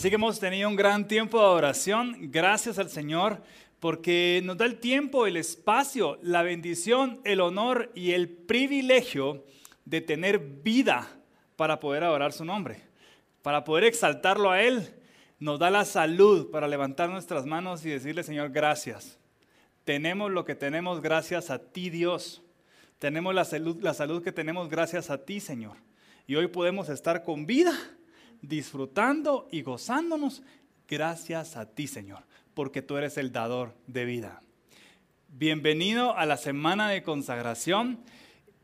Así que hemos tenido un gran tiempo de oración. Gracias al Señor porque nos da el tiempo, el espacio, la bendición, el honor y el privilegio de tener vida para poder adorar su nombre, para poder exaltarlo a Él. Nos da la salud para levantar nuestras manos y decirle, Señor, gracias. Tenemos lo que tenemos gracias a ti, Dios. Tenemos la salud, la salud que tenemos gracias a ti, Señor. Y hoy podemos estar con vida, disfrutando y gozándonos gracias a ti, Señor porque tú eres el dador de vida. Bienvenido a la semana de consagración.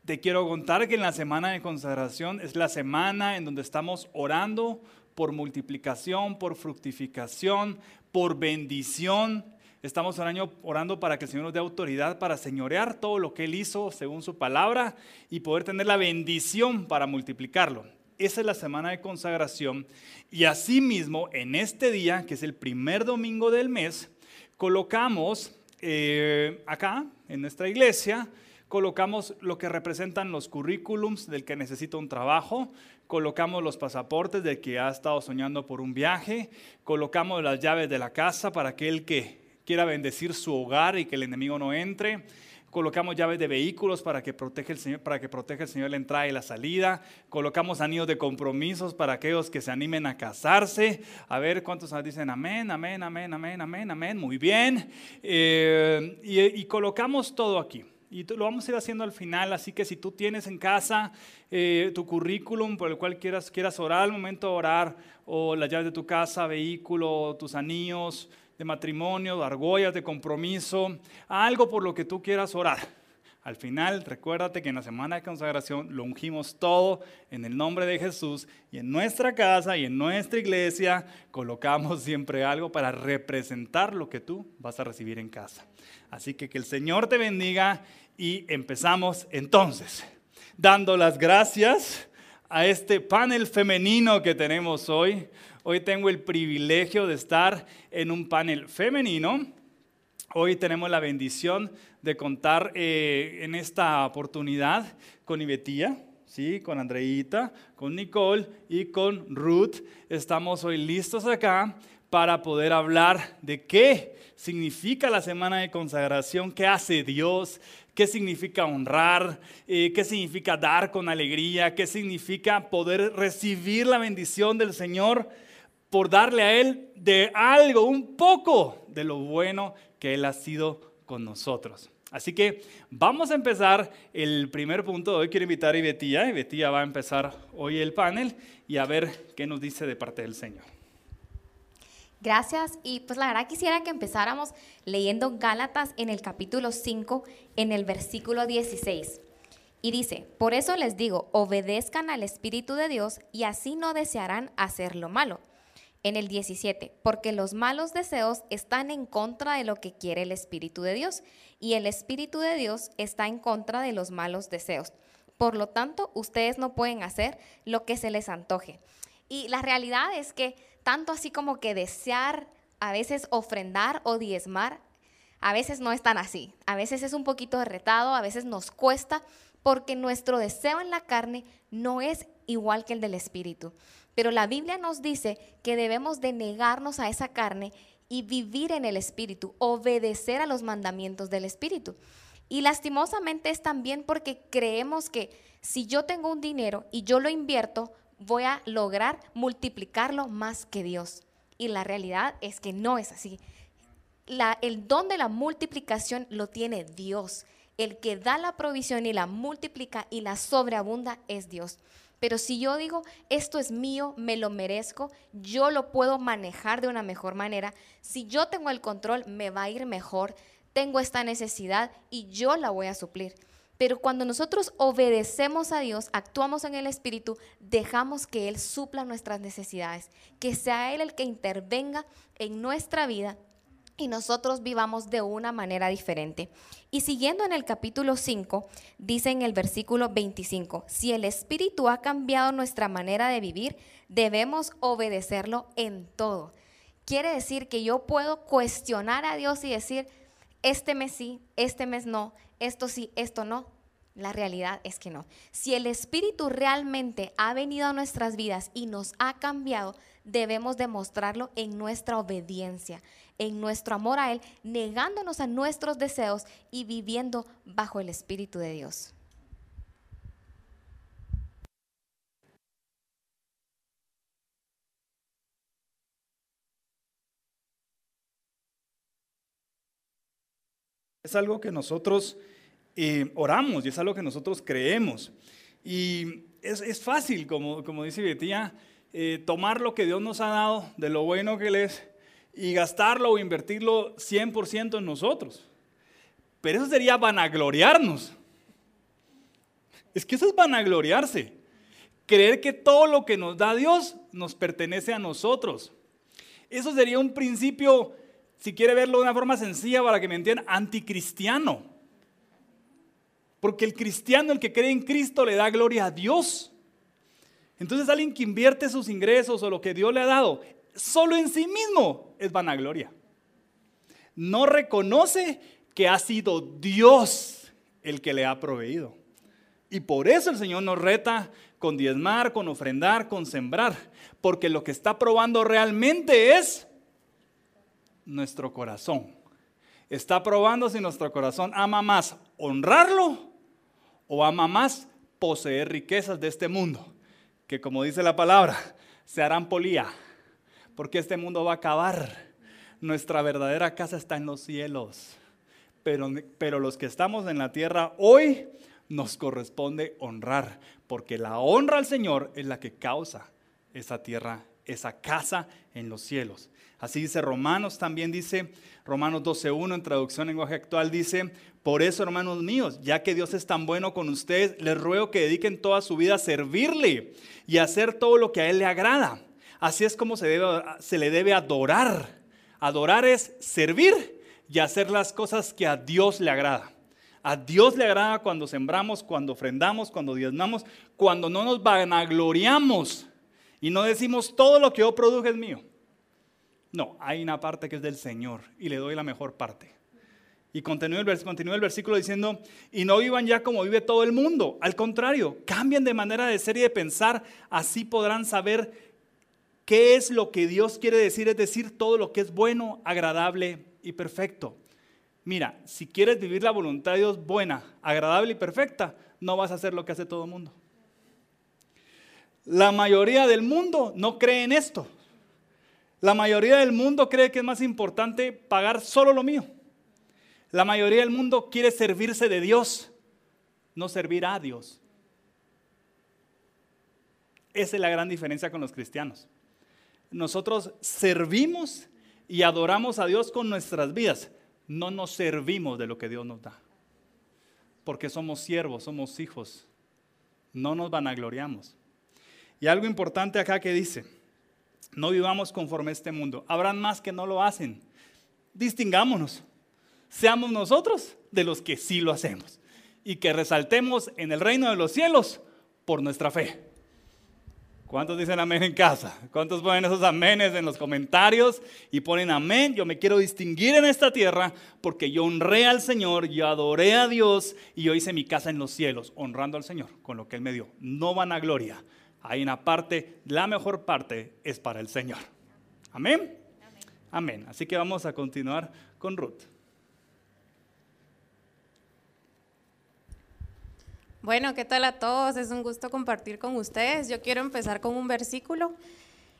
Te quiero contar que en la semana de consagración es la semana en donde estamos orando por multiplicación, por fructificación, por bendición. Estamos orando para que el Señor nos dé autoridad para señorear todo lo que Él hizo según su palabra y poder tener la bendición para multiplicarlo. Esa es la semana de consagración. Y asimismo, en este día, que es el primer domingo del mes, colocamos eh, acá, en nuestra iglesia, colocamos lo que representan los currículums del que necesita un trabajo, colocamos los pasaportes del que ha estado soñando por un viaje, colocamos las llaves de la casa para aquel que quiera bendecir su hogar y que el enemigo no entre, colocamos llaves de vehículos para que proteja el Señor, para que proteja el Señor la entrada y la salida, colocamos anillos de compromisos para aquellos que se animen a casarse, a ver cuántos dicen amén, amén, amén, amén, amén, amén, muy bien, eh, y, colocamos todo aquí. Y lo vamos a ir haciendo al final, así que si tú tienes en casa eh, tu currículum por el cual quieras, quieras orar al momento de orar, o las llaves de tu casa, vehículo, tus anillos, de matrimonio, de argollas, de compromiso, algo por lo que tú quieras orar. Al final, recuérdate que en la semana de consagración lo ungimos todo en el nombre de Jesús y en nuestra casa y en nuestra iglesia colocamos siempre algo para representar lo que tú vas a recibir en casa. Así que que el Señor te bendiga y empezamos entonces dando las gracias a este panel femenino que tenemos hoy. Hoy tengo el privilegio de estar en un panel femenino. Hoy tenemos la bendición de contar eh, en esta oportunidad con Ibetía, ¿sí? con Andreita, con Nicole y con Ruth. Estamos hoy listos acá para poder hablar de qué significa la semana de consagración, qué hace Dios, qué significa honrar, eh, qué significa dar con alegría, qué significa poder recibir la bendición del Señor por darle a Él de algo, un poco de lo bueno que Él ha sido con nosotros. Así que vamos a empezar el primer punto. Hoy quiero invitar a Ibetía. Ibetía va a empezar hoy el panel y a ver qué nos dice de parte del Señor. Gracias. Y pues la verdad quisiera que empezáramos leyendo Gálatas en el capítulo 5, en el versículo 16. Y dice, por eso les digo, obedezcan al Espíritu de Dios y así no desearán hacer lo malo. En el 17, porque los malos deseos están en contra de lo que quiere el Espíritu de Dios y el Espíritu de Dios está en contra de los malos deseos. Por lo tanto, ustedes no pueden hacer lo que se les antoje. Y la realidad es que tanto así como que desear, a veces ofrendar o diezmar, a veces no es tan así. A veces es un poquito retado, a veces nos cuesta, porque nuestro deseo en la carne no es igual que el del espíritu. Pero la Biblia nos dice que debemos de negarnos a esa carne y vivir en el espíritu, obedecer a los mandamientos del espíritu. Y lastimosamente es también porque creemos que si yo tengo un dinero y yo lo invierto, voy a lograr multiplicarlo más que Dios. Y la realidad es que no es así. el don de la multiplicación lo tiene Dios. El que da la provisión y la multiplica y la sobreabunda es Dios. Pero si yo digo, esto es mío, me lo merezco, yo lo puedo manejar de una mejor manera, si yo tengo el control, me va a ir mejor, tengo esta necesidad y yo la voy a suplir. Pero cuando nosotros obedecemos a Dios, actuamos en el Espíritu, dejamos que Él supla nuestras necesidades, que sea Él el que intervenga en nuestra vida y nosotros vivamos de una manera diferente. Y siguiendo en el capítulo 5, dice en el versículo 25, si el Espíritu ha cambiado nuestra manera de vivir, debemos obedecerlo en todo. Quiere decir que yo puedo cuestionar a Dios y decir, este mes sí, este mes no, esto sí, esto no. La realidad es que no. Si el Espíritu realmente ha venido a nuestras vidas y nos ha cambiado, debemos demostrarlo en nuestra obediencia, en nuestro amor a Él, negándonos a nuestros deseos y viviendo bajo el Espíritu de Dios. Es algo que nosotros eh, oramos y es algo que nosotros creemos. Y es, fácil, como, como dice Betía, eh, tomar lo que Dios nos ha dado, de lo bueno que Él es, y gastarlo o invertirlo 100% en nosotros. Pero eso sería vanagloriarnos. Es que eso es vanagloriarse. Creer que todo lo que nos da Dios nos pertenece a nosotros. Eso sería un principio, si quiere verlo de una forma sencilla para que me entiendan, anticristiano. Porque el cristiano, el que cree en Cristo, le da gloria a Dios. Entonces alguien que invierte sus ingresos o lo que Dios le ha dado solo en sí mismo es vanagloria. No reconoce que ha sido Dios el que le ha proveído. Y por eso el Señor nos reta con diezmar, con ofrendar, con sembrar. Porque lo que está probando realmente es nuestro corazón. Está probando si nuestro corazón ama más honrarlo o ama más poseer riquezas de este mundo. Que como dice la palabra, se harán polía porque este mundo va a acabar. Nuestra verdadera casa está en los cielos. Pero, pero los que estamos en la tierra hoy nos corresponde honrar, porque la honra al Señor es la que causa esa tierra, esa casa en los cielos. Así dice Romanos, también dice Romanos 12.1 en traducción lenguaje actual, dice, por eso hermanos míos, ya que Dios es tan bueno con ustedes, les ruego que dediquen toda su vida a servirle y a hacer todo lo que a Él le agrada Así es como se, le debe adorar. Adorar es servir y hacer las cosas que a Dios le agrada. A Dios le agrada cuando sembramos, cuando ofrendamos, cuando diezmamos, cuando no nos vanagloriamos y no decimos todo lo que yo produje es mío. No, hay una parte que es del Señor y le doy la mejor parte. Y continúa el, versículo diciendo, y no vivan ya como vive todo el mundo. Al contrario, cambien de manera de ser y de pensar, así podrán saber ¿Qué es lo que Dios quiere decir? Es decir, todo lo que es bueno, agradable y perfecto. Mira, si quieres vivir la voluntad de Dios buena, agradable y perfecta, no vas a hacer lo que hace todo el mundo. La mayoría del mundo no cree en esto. La mayoría del mundo cree que es más importante pagar solo lo mío. La mayoría del mundo quiere servirse de Dios, no servir a Dios. Esa es la gran diferencia con los cristianos nosotros servimos y adoramos a Dios con nuestras vidas. No nos servimos de lo que Dios nos da. Porque somos siervos, somos hijos. No nos vanagloriamos. Y algo importante acá que dice, no vivamos conforme a este mundo. Habrán más que no lo hacen. Distingámonos. Seamos nosotros de los que sí lo hacemos. Y que resaltemos en el reino de los cielos por nuestra fe. ¿Cuántos dicen amén en casa? ¿Cuántos ponen esos amenes en los comentarios y ponen amén? Yo me quiero distinguir en esta tierra porque yo honré al Señor, yo adoré a Dios y yo hice mi casa en los cielos, honrando al Señor con lo que Él me dio. No van a gloria. Hay una parte, la mejor parte es para el Señor. Amén. Amén. Así que vamos a continuar con Ruth. Bueno, ¿qué tal a todos? Es un gusto compartir con ustedes. Yo quiero empezar con un versículo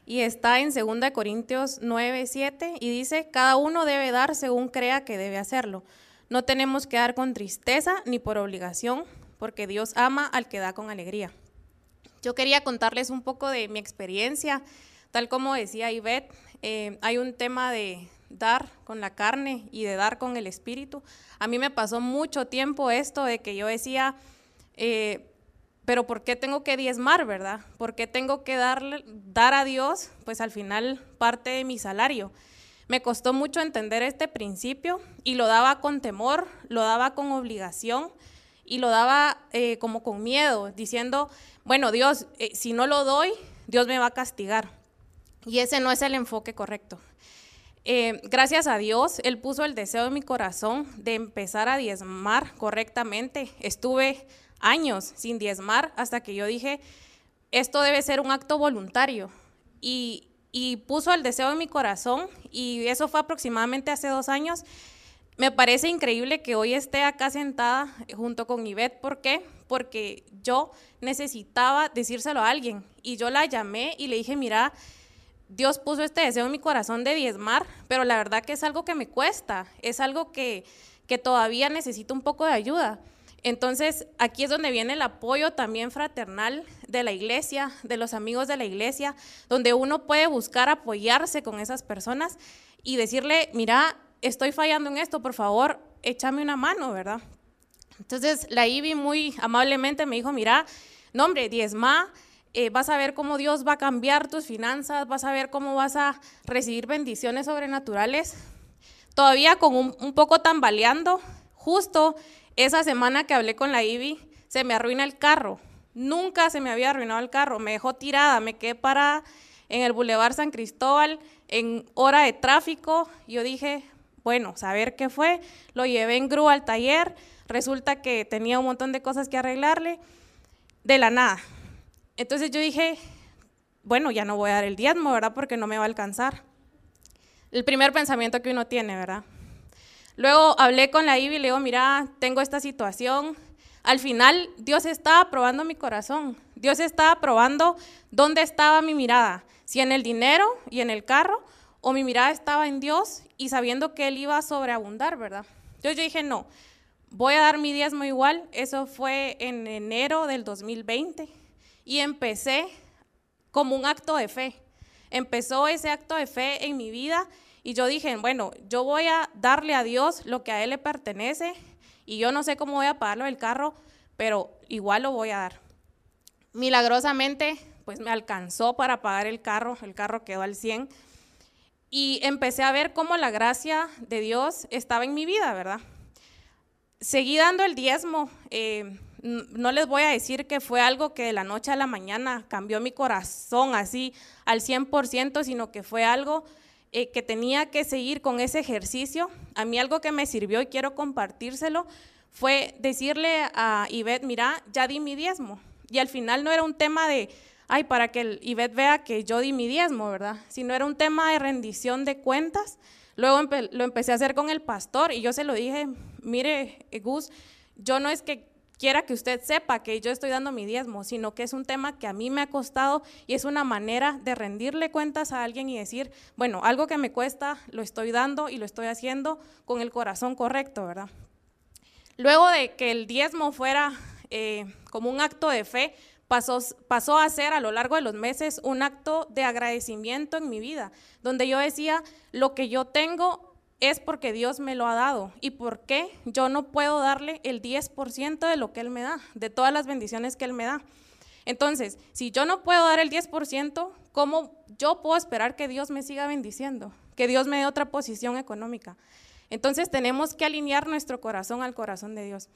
y está en 2 Corintios 9, 7 y dice, cada uno debe dar según crea que debe hacerlo. No tenemos que dar con tristeza ni por obligación, porque Dios ama al que da con alegría. Yo quería contarles un poco de mi experiencia. Tal como decía Ivette, eh, hay un tema de dar con la carne y de dar con el espíritu. A mí me pasó mucho tiempo esto de que yo decía, eh, pero ¿por qué tengo que diezmar, verdad? ¿Por qué tengo que darle, dar a Dios, pues al final, parte de mi salario? Me costó mucho entender este principio y lo daba con temor, lo daba con obligación y lo daba eh, como con miedo, diciendo, bueno, Dios, eh, si no lo doy, Dios me va a castigar. Y ese no es el enfoque correcto. gracias a Dios, Él puso el deseo en mi corazón de empezar a diezmar correctamente. Estuve años sin diezmar hasta que yo dije, esto debe ser un acto voluntario. Y y puso el deseo en mi corazón y eso fue aproximadamente hace dos años. Me parece increíble que hoy esté acá sentada junto con Ivette. ¿Por qué? Porque yo necesitaba decírselo a alguien y yo la llamé y le dije, mira, Dios puso este deseo en mi corazón de diezmar, pero la verdad que es algo que me cuesta, es algo que, que todavía necesito un poco de ayuda. Entonces, aquí es donde viene el apoyo también fraternal de la iglesia, de los amigos de la iglesia, donde uno puede buscar apoyarse con esas personas y decirle, mira, estoy fallando en esto, por favor, échame una mano, ¿verdad? Entonces, la Ivy muy amablemente me dijo, mira, no hombre, diezma, eh, vas a ver cómo Dios va a cambiar tus finanzas, vas a ver cómo vas a recibir bendiciones sobrenaturales. Todavía con un, un poco tambaleando, justo esa semana que hablé con la Ivy, se me arruina el carro. Nunca se me había arruinado el carro. Me dejó tirada, me quedé parada en el Boulevard San Cristóbal en hora de tráfico. Yo dije, bueno, saber qué fue. Lo llevé en grúa al taller. Resulta que tenía un montón de cosas que arreglarle. De la nada. Entonces yo dije, bueno, ya no voy a dar el diezmo, ¿verdad? Porque no me va a alcanzar. El primer pensamiento que uno tiene, ¿verdad? Luego hablé con la Ivy y le digo, mira, tengo esta situación. Al final, Dios estaba probando mi corazón. Dios estaba probando dónde estaba mi mirada. Si en el dinero y en el carro, o mi mirada estaba en Dios y sabiendo que Él iba a sobreabundar, ¿verdad? Yo, yo dije, no, voy a dar mi diezmo igual. Eso fue en enero del 2020. Y empecé como un acto de fe. Empezó ese acto de fe en mi vida y yo dije, bueno, yo voy a darle a Dios lo que a Él le pertenece y yo no sé cómo voy a pagarlo el carro, pero igual lo voy a dar. Milagrosamente, pues me alcanzó para pagar el carro, el carro quedó al 100 y empecé a ver cómo la gracia de Dios estaba en mi vida, ¿verdad? Seguí dando el diezmo. Eh, no les voy a decir que fue algo que de la noche a la mañana cambió mi corazón así al 100%, sino que fue algo eh, que tenía que seguir con ese ejercicio. A mí algo que me sirvió y quiero compartírselo fue decirle a Ivette, mira, ya di mi diezmo. Y al final no era un tema de, ay, para que el Ivette vea que yo di mi diezmo, ¿verdad? Sino era un tema de rendición de cuentas. Luego lo empecé a hacer con el pastor y yo se lo dije, mire, Gus, yo no es que quiera que usted sepa que yo estoy dando mi diezmo, sino que es un tema que a mí me ha costado y es una manera de rendirle cuentas a alguien y decir, bueno, algo que me cuesta, lo estoy dando y lo estoy haciendo con el corazón correcto, ¿verdad? Luego de que el diezmo fuera eh, como un acto de fe, pasó, pasó a ser a lo largo de los meses un acto de agradecimiento en mi vida, donde yo decía, lo que yo tengo es porque Dios me lo ha dado. ¿Y por qué yo no puedo darle el 10% de lo que Él me da, de todas las bendiciones que Él me da? Entonces, si yo no puedo dar el 10%, ¿cómo yo puedo esperar que Dios me siga bendiciendo? Que Dios me dé otra posición económica. Entonces tenemos que alinear nuestro corazón al corazón de Dios.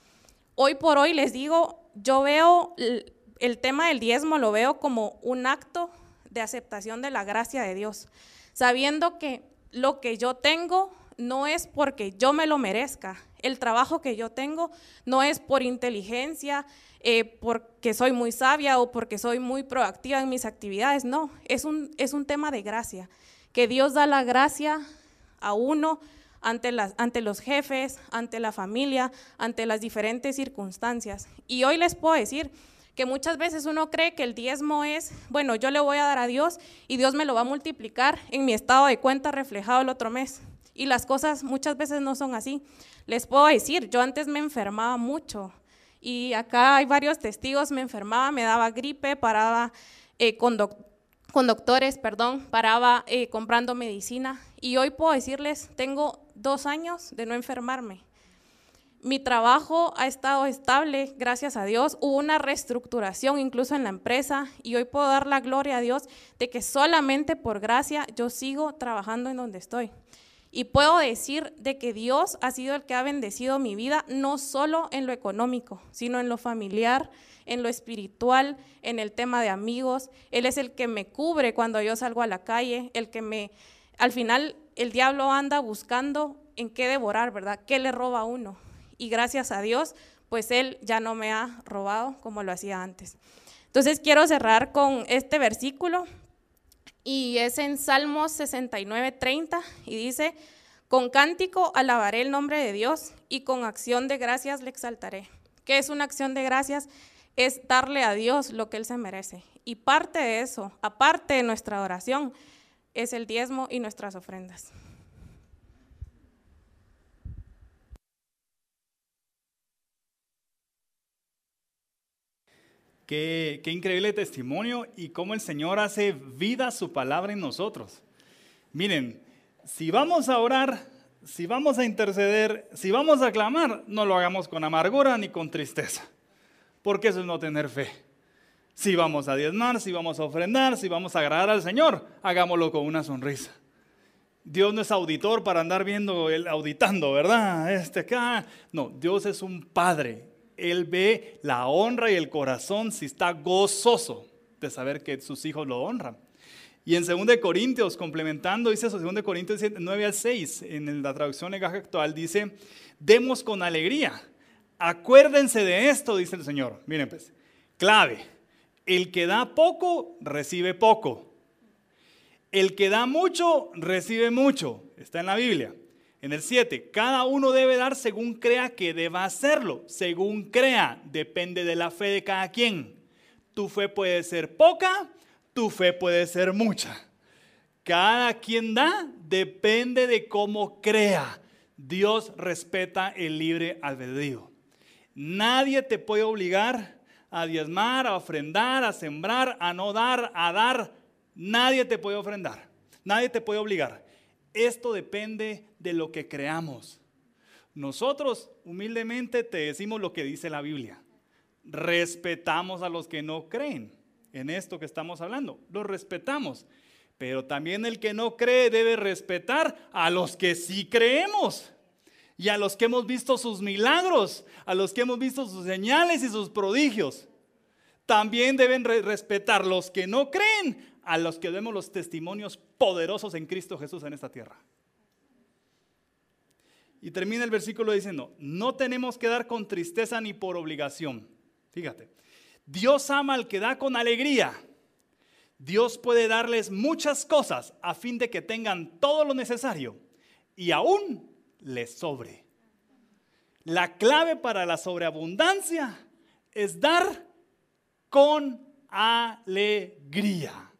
Hoy por hoy les digo, yo veo el, tema del diezmo, lo veo como un acto de aceptación de la gracia de Dios, sabiendo que lo que yo tengo no es porque yo me lo merezca. El trabajo que yo tengo no es por inteligencia, eh, porque soy muy sabia o porque soy muy proactiva en mis actividades. No, es un, es un tema de gracia. Que Dios da la gracia a uno ante, las, ante los jefes, ante la familia, ante las diferentes circunstancias. Y hoy les puedo decir que muchas veces uno cree que el diezmo es, bueno, yo le voy a dar a Dios y Dios me lo va a multiplicar en mi estado de cuenta reflejado el otro mes. Y las cosas muchas veces no son así. Les puedo decir, yo antes me enfermaba mucho y acá hay varios testigos, me enfermaba, me daba gripe, paraba eh, con, doctores, perdón, paraba eh, comprando medicina y hoy puedo decirles, tengo dos años de no enfermarme. Mi trabajo ha estado estable, gracias a Dios. Hubo una reestructuración incluso en la empresa y hoy puedo dar la gloria a Dios de que solamente por gracia yo sigo trabajando en donde estoy. Y puedo decir de que Dios ha sido el que ha bendecido mi vida, no solo en lo económico, sino en lo familiar, en lo espiritual, en el tema de amigos. Él es el que me cubre cuando yo salgo a la calle, el que me... Al final el diablo anda buscando en qué devorar, ¿verdad? ¿Qué le roba a uno? Y gracias a Dios, pues Él ya no me ha robado como lo hacía antes. Entonces quiero cerrar con este versículo y es en Salmos 69, 30 y dice, con cántico alabaré el nombre de Dios y con acción de gracias le exaltaré. ¿Qué es una acción de gracias? Es darle a Dios lo que Él se merece. Y parte de eso, aparte de nuestra oración, es el diezmo y nuestras ofrendas. Qué, increíble testimonio y cómo el Señor hace vida su palabra en nosotros. Miren, si vamos a orar, si vamos a interceder, si vamos a clamar, no lo hagamos con amargura ni con tristeza, porque eso es no tener fe. Si vamos a diezmar, si vamos a ofrendar, si vamos a agradar al Señor, hagámoslo con una sonrisa. Dios no es auditor para andar viendo, auditando, ¿verdad? Este acá. No, Dios es un padre él ve la honra y el corazón si está gozoso de saber que sus hijos lo honran. Y en 2 Corintios, complementando, dice eso, 2 Corintios 9 al 6, en la traducción lenguaje actual, dice, demos con alegría. Acuérdense de esto, dice el Señor. Miren pues, clave, el que da poco, recibe poco. El que da mucho, recibe mucho. Está en la Biblia. En el 7, cada uno debe dar según crea que deba hacerlo. Según crea, depende de la fe de cada quien. Tu fe puede ser poca, tu fe puede ser mucha. Cada quien da depende de cómo crea. Dios respeta el libre albedrío. Nadie te puede obligar a diezmar, a ofrendar, a sembrar, a no dar, a dar. Nadie te puede ofrendar. Nadie te puede obligar. Esto depende de lo que creamos. Nosotros humildemente te decimos lo que dice la Biblia. Respetamos a los que no creen en esto que estamos hablando. Los respetamos. Pero también el que no cree debe respetar a los que sí creemos. Y a los que hemos visto sus milagros, a los que hemos visto sus señales y sus prodigios. También deben respetar los que no creen a los que vemos los testimonios poderosos en Cristo Jesús en esta tierra. Y termina el versículo diciendo, no tenemos que dar con tristeza ni por obligación. Fíjate, Dios ama al que da con alegría. Dios puede darles muchas cosas a fin de que tengan todo lo necesario y aún les sobre. La clave para la sobreabundancia es dar con alegría.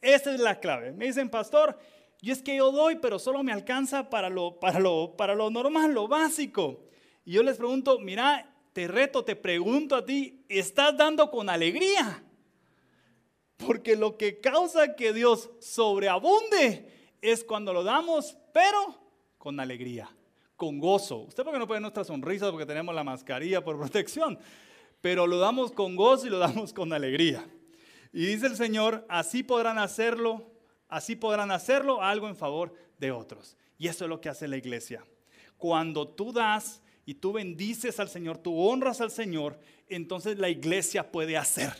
Esa es la clave. Me dicen, pastor, y es que yo doy, pero solo me alcanza para lo, para lo, para lo normal, lo básico. Y yo les pregunto, mira, te reto, te pregunto a ti, ¿estás dando con alegría? Porque lo que causa que Dios sobreabunde es cuando lo damos, pero con alegría, con gozo. Usted porque no puede nuestra sonrisa porque tenemos la mascarilla por protección, pero lo damos con gozo y lo damos con alegría. Y dice el Señor, así podrán hacerlo, así podrán hacerlo algo en favor de otros. Y eso es lo que hace la iglesia. Cuando tú das y tú bendices al Señor, tú honras al Señor, entonces la iglesia puede hacer.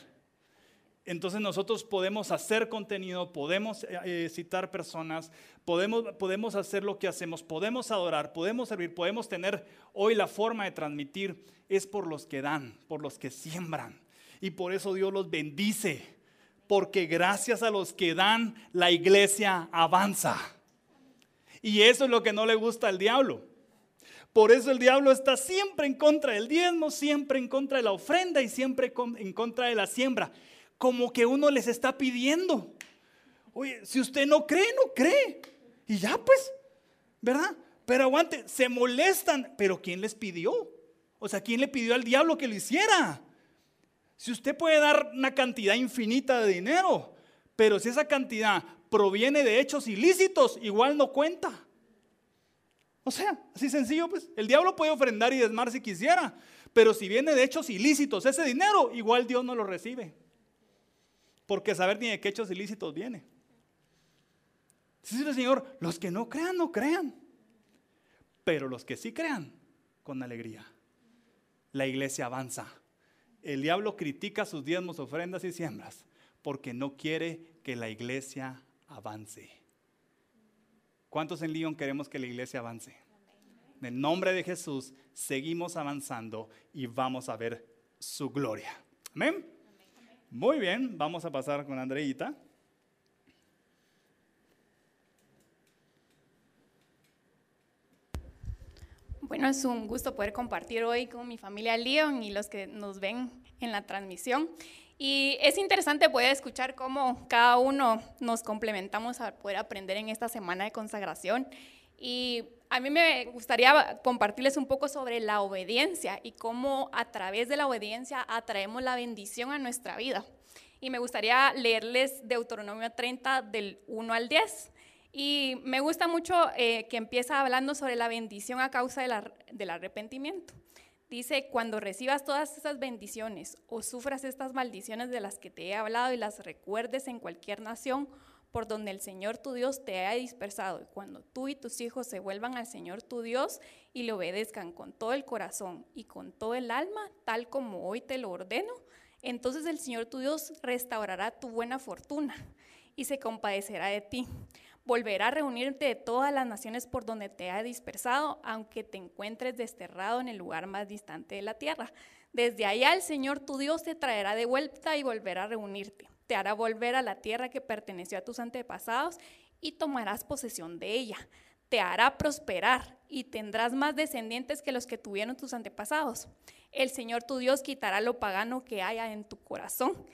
Entonces nosotros podemos hacer contenido, podemos eh, eh, citar personas, podemos, podemos hacer lo que hacemos, podemos adorar, podemos servir, podemos tener hoy la forma de transmitir, es por los que dan, por los que siembran. Y por eso Dios los bendice porque gracias a los que dan, la iglesia avanza. Y eso es lo que no le gusta al diablo. Por eso el diablo está siempre en contra del diezmo, siempre en contra de la ofrenda y siempre en contra de la siembra. Como que uno les está pidiendo. Oye, si usted no cree, no cree. Y ya pues, ¿verdad? Pero aguante, se molestan. Pero ¿quién les pidió? O sea, ¿quién le pidió al diablo que lo hiciera? Si usted puede dar una cantidad infinita de dinero, pero si esa cantidad proviene de hechos ilícitos, igual no cuenta. O sea, así sencillo, pues el diablo puede ofrendar y desmar si quisiera, pero si viene de hechos ilícitos ese dinero, igual Dios no lo recibe. Porque saber ni de qué hechos ilícitos viene. Dice el Señor, los que no crean, no crean. Pero los que sí crean, con alegría. La iglesia avanza. El diablo critica sus diezmos, ofrendas y siembras porque no quiere que la iglesia avance. ¿Cuántos en Lyon queremos que la iglesia avance? En el nombre de Jesús seguimos avanzando y vamos a ver su gloria. Amén. Muy bien, vamos a pasar con Andreita. Bueno, es un gusto poder compartir hoy con mi familia Leon y los que nos ven en la transmisión. Y es interesante poder escuchar cómo cada uno nos complementamos a poder aprender en esta semana de consagración. Y a mí me gustaría compartirles un poco sobre la obediencia y cómo a través de la obediencia atraemos la bendición a nuestra vida. Y me gustaría leerles Deuteronomio 30 del 1 al 10. Y me gusta mucho eh, que empieza hablando sobre la bendición a causa del arrepentimiento. Dice, cuando recibas todas esas bendiciones o sufras estas maldiciones de las que te he hablado y las recuerdes en cualquier nación por donde el Señor tu Dios te haya dispersado, y cuando tú y tus hijos se vuelvan al Señor tu Dios y le obedezcan con todo el corazón y con todo el alma, tal como hoy te lo ordeno, entonces el Señor tu Dios restaurará tu buena fortuna y se compadecerá de ti volverá a reunirte de todas las naciones por donde te ha dispersado, aunque te encuentres desterrado en el lugar más distante de la tierra. Desde allá el Señor tu Dios te traerá de vuelta y volverá a reunirte. Te hará volver a la tierra que perteneció a tus antepasados y tomarás posesión de ella. Te hará prosperar y tendrás más descendientes que los que tuvieron tus antepasados. El Señor tu Dios quitará lo pagano que haya en tu corazón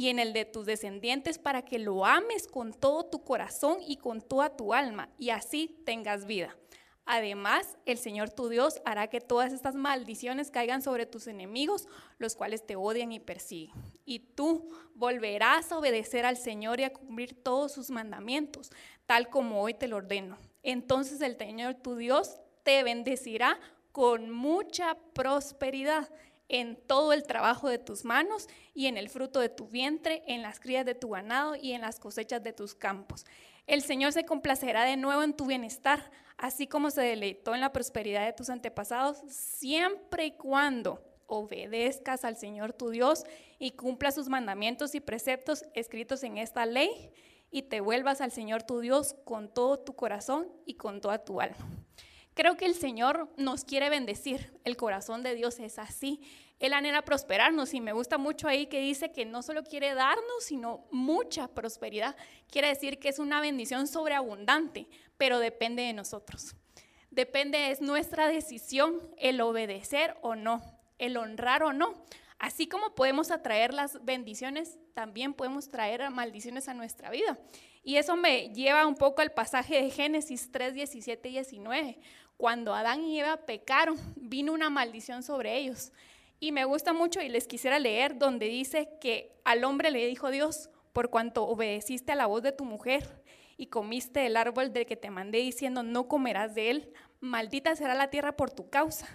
y en el de tus descendientes para que lo ames con todo tu corazón y con toda tu alma y así tengas vida. Además, el Señor tu Dios hará que todas estas maldiciones caigan sobre tus enemigos, los cuales te odian y persiguen. Y tú volverás a obedecer al Señor y a cumplir todos sus mandamientos, tal como hoy te lo ordeno. Entonces el Señor tu Dios te bendecirá con mucha prosperidad en todo el trabajo de tus manos y en el fruto de tu vientre, en las crías de tu ganado y en las cosechas de tus campos. El Señor se complacerá de nuevo en tu bienestar, así como se deleitó en la prosperidad de tus antepasados, siempre y cuando obedezcas al Señor tu Dios y cumpla sus mandamientos y preceptos escritos en esta ley y te vuelvas al Señor tu Dios con todo tu corazón y con toda tu alma. Creo que el Señor nos quiere bendecir. El corazón de Dios es así. Él anhela prosperarnos y me gusta mucho ahí que dice que no solo quiere darnos, sino mucha prosperidad. Quiere decir que es una bendición sobreabundante, pero depende de nosotros. Depende, es nuestra decisión el obedecer o no, el honrar o no. Así como podemos atraer las bendiciones, también podemos traer maldiciones a nuestra vida. Y eso me lleva un poco al pasaje de Génesis 3, 17 y 19. Cuando Adán y Eva pecaron, vino una maldición sobre ellos. Y me gusta mucho y les quisiera leer donde dice que al hombre le dijo Dios, por cuanto obedeciste a la voz de tu mujer y comiste el árbol del que te mandé diciendo, no comerás de él, maldita será la tierra por tu causa.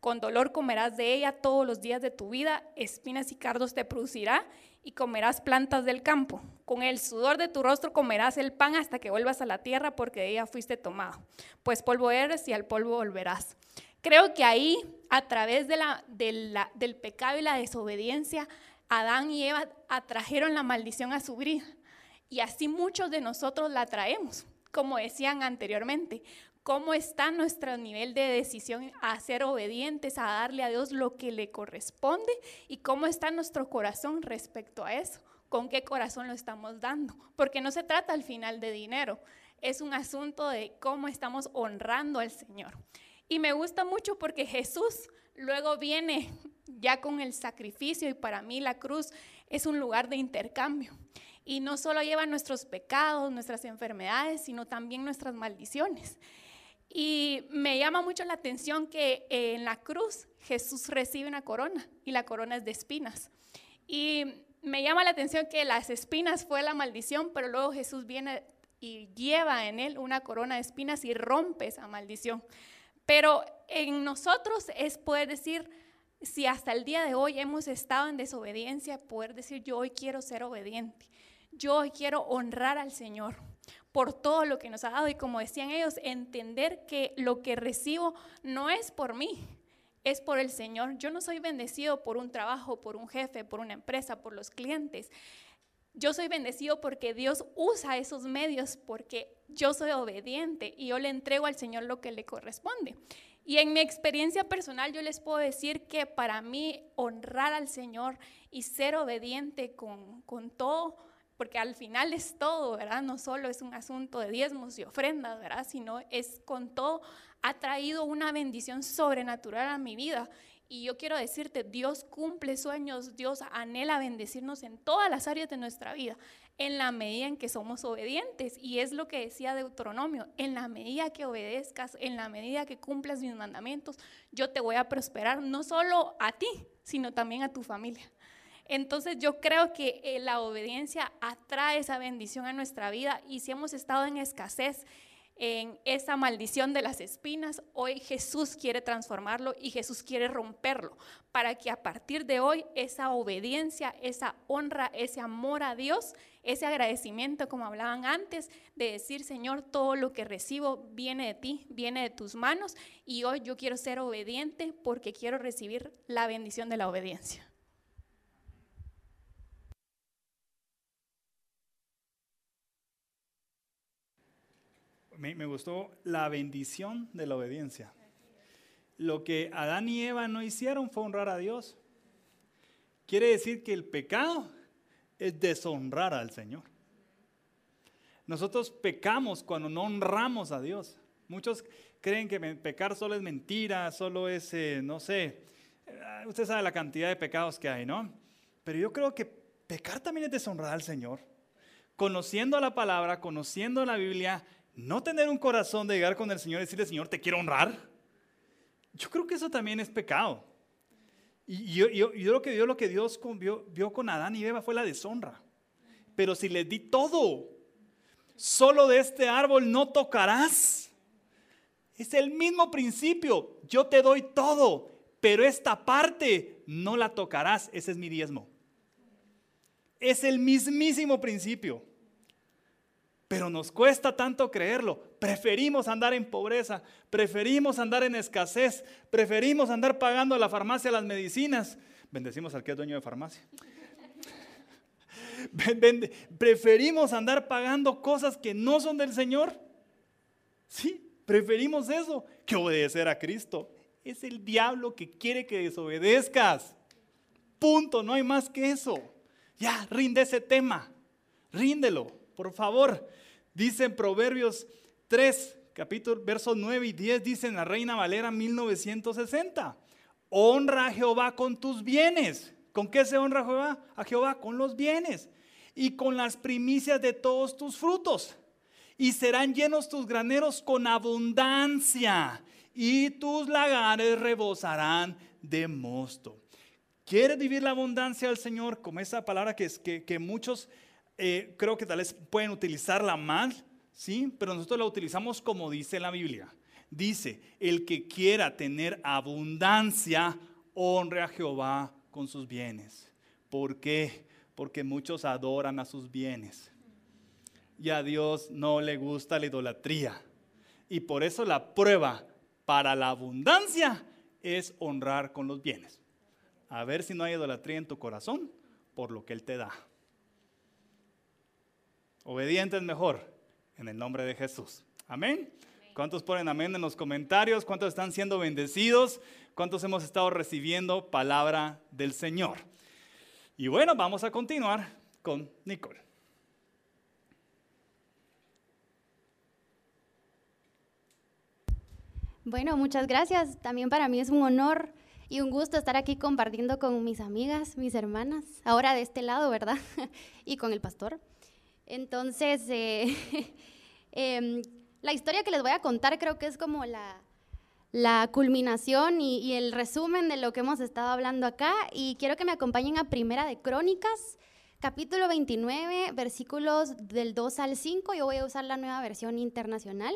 Con dolor comerás de ella todos los días de tu vida, espinas y cardos te producirá y comerás plantas del campo. Con el sudor de tu rostro comerás el pan hasta que vuelvas a la tierra porque de ella fuiste tomado. Pues polvo eres y al polvo volverás. Creo que ahí, a través de la, del pecado y la desobediencia, Adán y Eva atrajeron la maldición a su vida. Y así muchos de nosotros la traemos, como decían anteriormente cómo está nuestro nivel de decisión a ser obedientes, a darle a Dios lo que le corresponde y cómo está nuestro corazón respecto a eso, con qué corazón lo estamos dando, porque no se trata al final de dinero, es un asunto de cómo estamos honrando al Señor. Y me gusta mucho porque Jesús luego viene ya con el sacrificio y para mí la cruz es un lugar de intercambio. Y no solo lleva nuestros pecados, nuestras enfermedades, sino también nuestras maldiciones. Y me llama mucho la atención que en la cruz Jesús recibe una corona y la corona es de espinas. Y me llama la atención que las espinas fue la maldición, pero luego Jesús viene y lleva en él una corona de espinas y rompe esa maldición. Pero en nosotros es poder decir, si hasta el día de hoy hemos estado en desobediencia, poder decir, yo hoy quiero ser obediente, yo hoy quiero honrar al Señor por todo lo que nos ha dado y como decían ellos, entender que lo que recibo no es por mí, es por el Señor. Yo no soy bendecido por un trabajo, por un jefe, por una empresa, por los clientes. Yo soy bendecido porque Dios usa esos medios, porque yo soy obediente y yo le entrego al Señor lo que le corresponde. Y en mi experiencia personal yo les puedo decir que para mí honrar al Señor y ser obediente con, con todo porque al final es todo, ¿verdad? No solo es un asunto de diezmos y ofrendas, ¿verdad? Sino es con todo, ha traído una bendición sobrenatural a mi vida. Y yo quiero decirte, Dios cumple sueños, Dios anhela bendecirnos en todas las áreas de nuestra vida, en la medida en que somos obedientes. Y es lo que decía Deuteronomio, en la medida que obedezcas, en la medida que cumplas mis mandamientos, yo te voy a prosperar, no solo a ti, sino también a tu familia. Entonces yo creo que eh, la obediencia atrae esa bendición a nuestra vida y si hemos estado en escasez, en esa maldición de las espinas, hoy Jesús quiere transformarlo y Jesús quiere romperlo para que a partir de hoy esa obediencia, esa honra, ese amor a Dios, ese agradecimiento, como hablaban antes, de decir, Señor, todo lo que recibo viene de ti, viene de tus manos y hoy yo quiero ser obediente porque quiero recibir la bendición de la obediencia. Me, gustó la bendición de la obediencia. Lo que Adán y Eva no hicieron fue honrar a Dios. Quiere decir que el pecado es deshonrar al Señor. Nosotros pecamos cuando no honramos a Dios. Muchos creen que pecar solo es mentira, solo es, eh, no sé, eh, usted sabe la cantidad de pecados que hay, ¿no? Pero yo creo que pecar también es deshonrar al Señor. Conociendo la palabra, conociendo la Biblia, no tener un corazón de llegar con el Señor y decirle, Señor, te quiero honrar. Yo creo que eso también es pecado. Y yo, yo, que, yo, lo que Dios vio, vio con Adán y Eva fue la deshonra. Pero si les di todo, solo de este árbol no tocarás. Es el mismo principio. Yo te doy todo, pero esta parte no la tocarás. Ese es mi diezmo. Es el mismísimo principio pero nos cuesta tanto creerlo. Preferimos andar en pobreza, preferimos andar en escasez, preferimos andar pagando a la farmacia las medicinas. Bendecimos al que es dueño de farmacia. preferimos andar pagando cosas que no son del Señor. Sí, preferimos eso que obedecer a Cristo. Es el diablo que quiere que desobedezcas. Punto, no hay más que eso. Ya, rinde ese tema. Ríndelo, por favor. Dice en Proverbios 3, capítulo, versos 9 y 10, dice en la Reina Valera 1960, honra a Jehová con tus bienes. ¿Con qué se honra a Jehová? A Jehová con los bienes y con las primicias de todos tus frutos. Y serán llenos tus graneros con abundancia y tus lagares rebosarán de mosto. ¿Quieres vivir la abundancia del Señor? Como esa palabra que, que, que muchos eh, creo que tal vez pueden utilizarla mal, ¿sí? Pero nosotros la utilizamos como dice la Biblia. Dice, el que quiera tener abundancia, honre a Jehová con sus bienes. ¿Por qué? Porque muchos adoran a sus bienes. Y a Dios no le gusta la idolatría. Y por eso la prueba para la abundancia es honrar con los bienes. A ver si no hay idolatría en tu corazón por lo que Él te da. Obedientes mejor, en el nombre de Jesús. Amén. ¿Cuántos ponen amén en los comentarios? ¿Cuántos están siendo bendecidos? ¿Cuántos hemos estado recibiendo palabra del Señor? Y bueno, vamos a continuar con Nicole. Bueno, muchas gracias. También para mí es un honor y un gusto estar aquí compartiendo con mis amigas, mis hermanas, ahora de este lado, ¿verdad? y con el pastor. Entonces, eh, em, la historia que les voy a contar creo que es como la, culminación y, el resumen de lo que hemos estado hablando acá. Y quiero que me acompañen a Primera de Crónicas, capítulo 29, versículos del 2 al 5. Yo voy a usar la nueva versión internacional.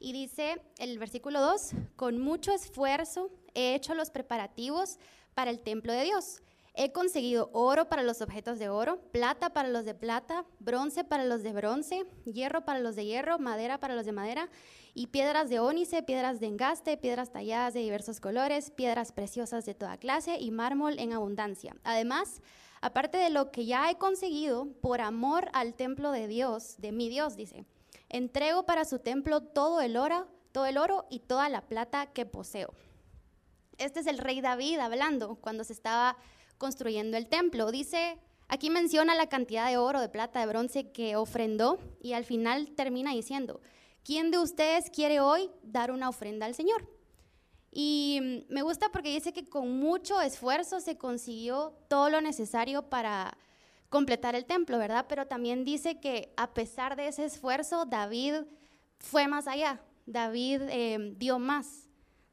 Y dice el versículo 2, con mucho esfuerzo he hecho los preparativos para el templo de Dios He conseguido oro para los objetos de oro, plata para los de plata, bronce para los de bronce, hierro para los de hierro, madera para los de madera, y piedras de ónice, piedras de engaste, piedras talladas de diversos colores, piedras preciosas de toda clase y mármol en abundancia. Además, aparte de lo que ya he conseguido, por amor al templo de Dios, de mi Dios, dice, entrego para su templo todo el oro, todo el oro y toda la plata que poseo. Este es el rey David hablando cuando se estaba construyendo el templo. Dice Aquí menciona la cantidad de oro, de plata, de bronce que ofrendó y al final termina diciendo, ¿quién de ustedes quiere hoy dar una ofrenda al Señor? Y me gusta porque dice que con mucho esfuerzo se consiguió todo lo necesario para completar el templo, ¿verdad? Pero también dice que a pesar de ese esfuerzo, David fue más allá, David eh, dio más.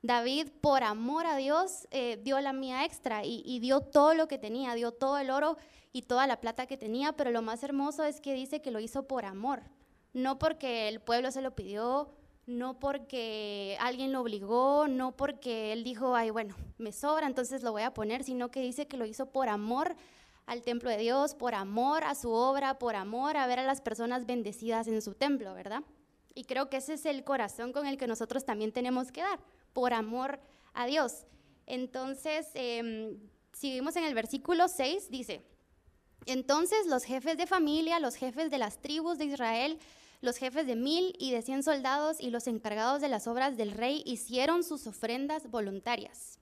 David, por amor a Dios, eh, dio la mía extra y, y dio todo lo que tenía, dio todo el oro y toda la plata que tenía, pero lo más hermoso es que dice que lo hizo por amor, no porque el pueblo se lo pidió, no porque alguien lo obligó, no porque él dijo, ay, bueno, me sobra, entonces lo voy a poner, sino que dice que lo hizo por amor al templo de Dios, por amor a su obra, por amor a ver a las personas bendecidas en su templo, ¿verdad? Y creo que ese es el corazón con el que nosotros también tenemos que dar, por amor a Dios. Entonces, eh, en el versículo 6, dice, entonces los jefes de familia, los jefes de las tribus de Israel, los jefes de mil y de cien soldados y los encargados de las obras del rey hicieron sus ofrendas voluntarias.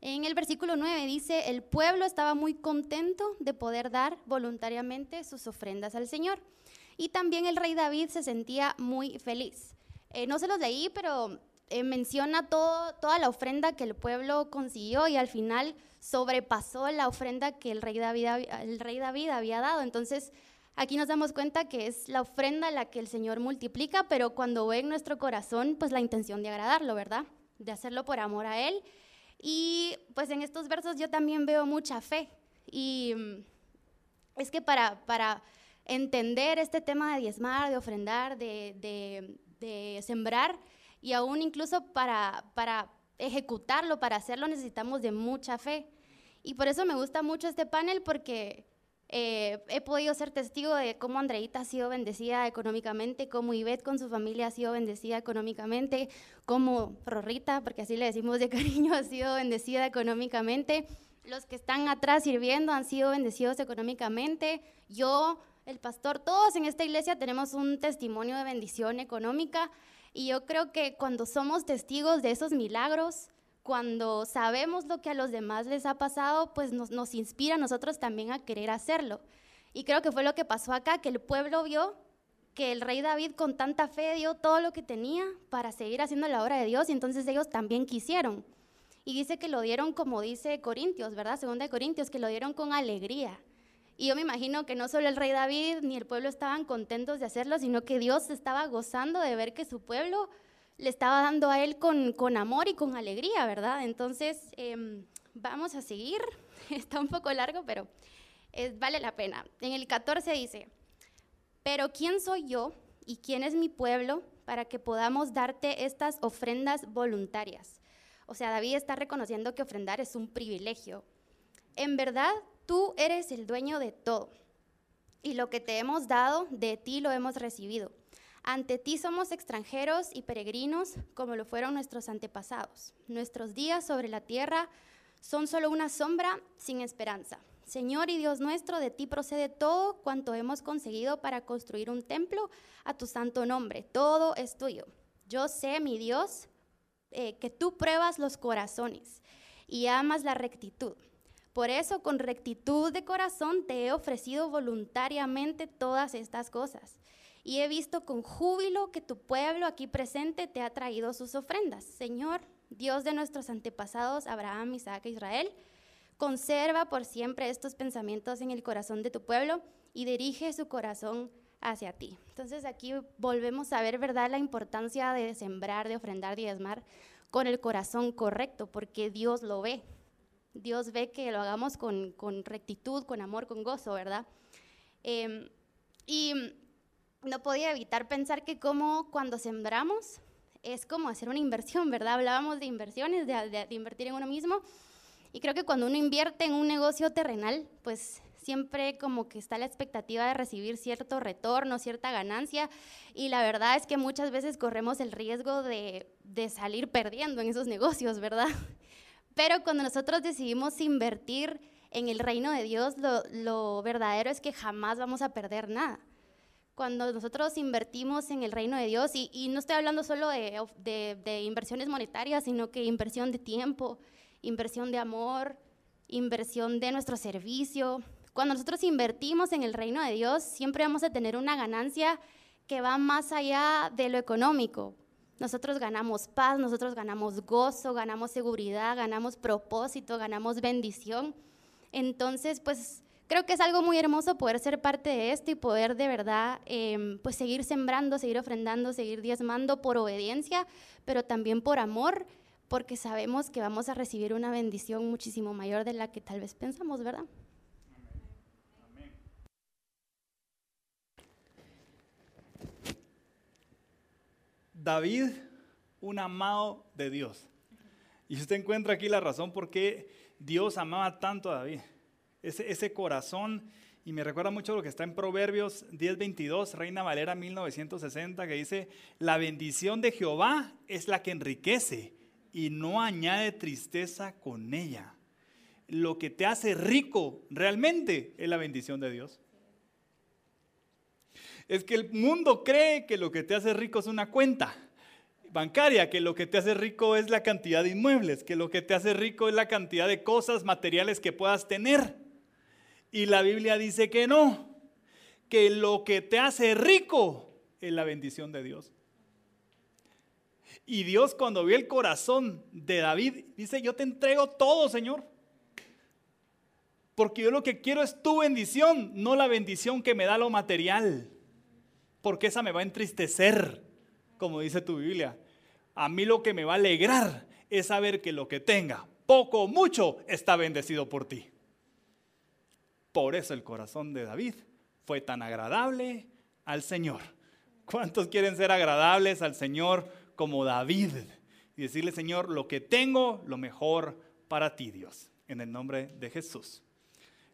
En el versículo 9 dice, el pueblo estaba muy contento de poder dar voluntariamente sus ofrendas al Señor. Y también el rey David se sentía muy feliz. Eh, no se los leí, pero eh, menciona todo, toda la ofrenda que el pueblo consiguió y al final sobrepasó la ofrenda que el rey David, el rey David había dado. Entonces, aquí nos damos cuenta que es la ofrenda la que el Señor multiplica, pero cuando ve en nuestro corazón, pues la intención de agradarlo, ¿verdad? De hacerlo por amor a Él y pues en estos versos yo también veo mucha fe. Y mm, es que para, para entender este tema de diezmar, de ofrendar, de, de, sembrar, y aún incluso para, para ejecutarlo, para hacerlo, necesitamos de mucha fe. Y por eso me gusta mucho este panel porque eh, he podido ser testigo de cómo Andreita ha sido bendecida económicamente, cómo Ivette con su familia ha sido bendecida económicamente, cómo Rorrita, porque así le decimos de cariño, ha sido bendecida económicamente. Los que están atrás sirviendo han sido bendecidos económicamente. Yo, el pastor, todos en esta iglesia tenemos un testimonio de bendición económica y yo creo que cuando somos testigos de esos milagros, cuando sabemos lo que a los demás les ha pasado, pues nos, inspira a nosotros también a querer hacerlo. Y creo que fue lo que pasó acá, que el pueblo vio que el rey David con tanta fe dio todo lo que tenía para seguir haciendo la obra de Dios y entonces ellos también quisieron. Y dice que lo dieron como dice Corintios, ¿verdad? Segunda de Corintios, que lo dieron con alegría. Y yo me imagino que no solo el rey David ni el pueblo estaban contentos de hacerlo, sino que Dios estaba gozando de ver que su pueblo le estaba dando a él con, con amor y con alegría, ¿verdad? Entonces, em, vamos a seguir. Está un poco largo, pero vale la pena. En el 14 dice, pero ¿quién soy yo y quién es mi pueblo para que podamos darte estas ofrendas voluntarias? O sea, David está reconociendo que ofrendar es un privilegio. En verdad, tú eres el dueño de todo. Y lo que te hemos dado, de ti lo hemos recibido. Ante ti somos extranjeros y peregrinos como lo fueron nuestros antepasados. Nuestros días sobre la tierra son solo una sombra sin esperanza. Señor y Dios nuestro, de ti procede todo cuanto hemos conseguido para construir un templo a tu santo nombre. Todo es tuyo. Yo sé, mi Dios, eh, que tú pruebas los corazones y amas la rectitud. Por eso, con rectitud de corazón, te he ofrecido voluntariamente todas estas cosas y he visto con júbilo que tu pueblo aquí presente te ha traído sus ofrendas. Señor, Dios de nuestros antepasados, Abraham, Isaac e Israel, conserva por siempre estos pensamientos en el corazón de tu pueblo y dirige su corazón hacia ti. Entonces aquí volvemos a ver, ¿verdad?, la importancia de sembrar, de ofrendar, diezmar con el corazón correcto, porque Dios lo ve. Dios ve que lo hagamos con, rectitud, con amor, con gozo, ¿verdad? Em, y no podía evitar pensar que como cuando sembramos es como hacer una inversión, ¿verdad? Hablábamos de inversiones, de, invertir en uno mismo. Y creo que cuando uno invierte en un negocio terrenal, pues siempre como que está la expectativa de recibir cierto retorno, cierta ganancia. Y la verdad es que muchas veces corremos el riesgo de, salir perdiendo en esos negocios, ¿verdad? Pero cuando nosotros decidimos invertir en el reino de Dios, lo verdadero es que jamás vamos a perder nada cuando nosotros invertimos en el reino de Dios, y, no estoy hablando solo de, inversiones monetarias, sino que inversión de tiempo, inversión de amor, inversión de nuestro servicio, Cuando nosotros invertimos en el reino de Dios, siempre vamos a tener una ganancia que va más allá de lo económico. Nosotros ganamos paz, nosotros ganamos gozo, ganamos seguridad, ganamos propósito, ganamos bendición. Entonces, pues creo que es algo muy hermoso poder ser parte de esto y poder de verdad em, pues seguir sembrando, seguir ofrendando, seguir diezmando por obediencia, pero también por amor, porque sabemos que vamos a recibir una bendición muchísimo mayor de la que tal vez pensamos, ¿verdad? David, un amado de Dios. Y usted encuentra aquí la razón por qué Dios amaba tanto a David. Ese, corazón, y me recuerda mucho lo que está en Proverbios 10:22, Reina Valera 1960, que dice, la bendición de Jehová es la que enriquece y no añade tristeza con ella. Lo que te hace rico realmente es la bendición de Dios. Es que el mundo cree que lo que te hace rico es una cuenta bancaria, que lo que te hace rico es la cantidad de inmuebles, que lo que te hace rico es la cantidad de cosas materiales que puedas tener. Y la Biblia dice que no, que lo que te hace rico es la bendición de Dios. Y Dios cuando vio el corazón de David, dice, yo te entrego todo, Señor. Porque yo lo que quiero es tu bendición, no la bendición que me da lo material porque esa me va a entristecer, como dice tu Biblia. A mí lo que me va a alegrar es saber que lo que tenga, poco o mucho, está bendecido por ti. Por eso el corazón de David fue tan agradable al Señor. ¿Cuántos quieren ser agradables al Señor como David? Y decirle, Señor, lo que tengo, lo mejor para ti, Dios. En el nombre de Jesús.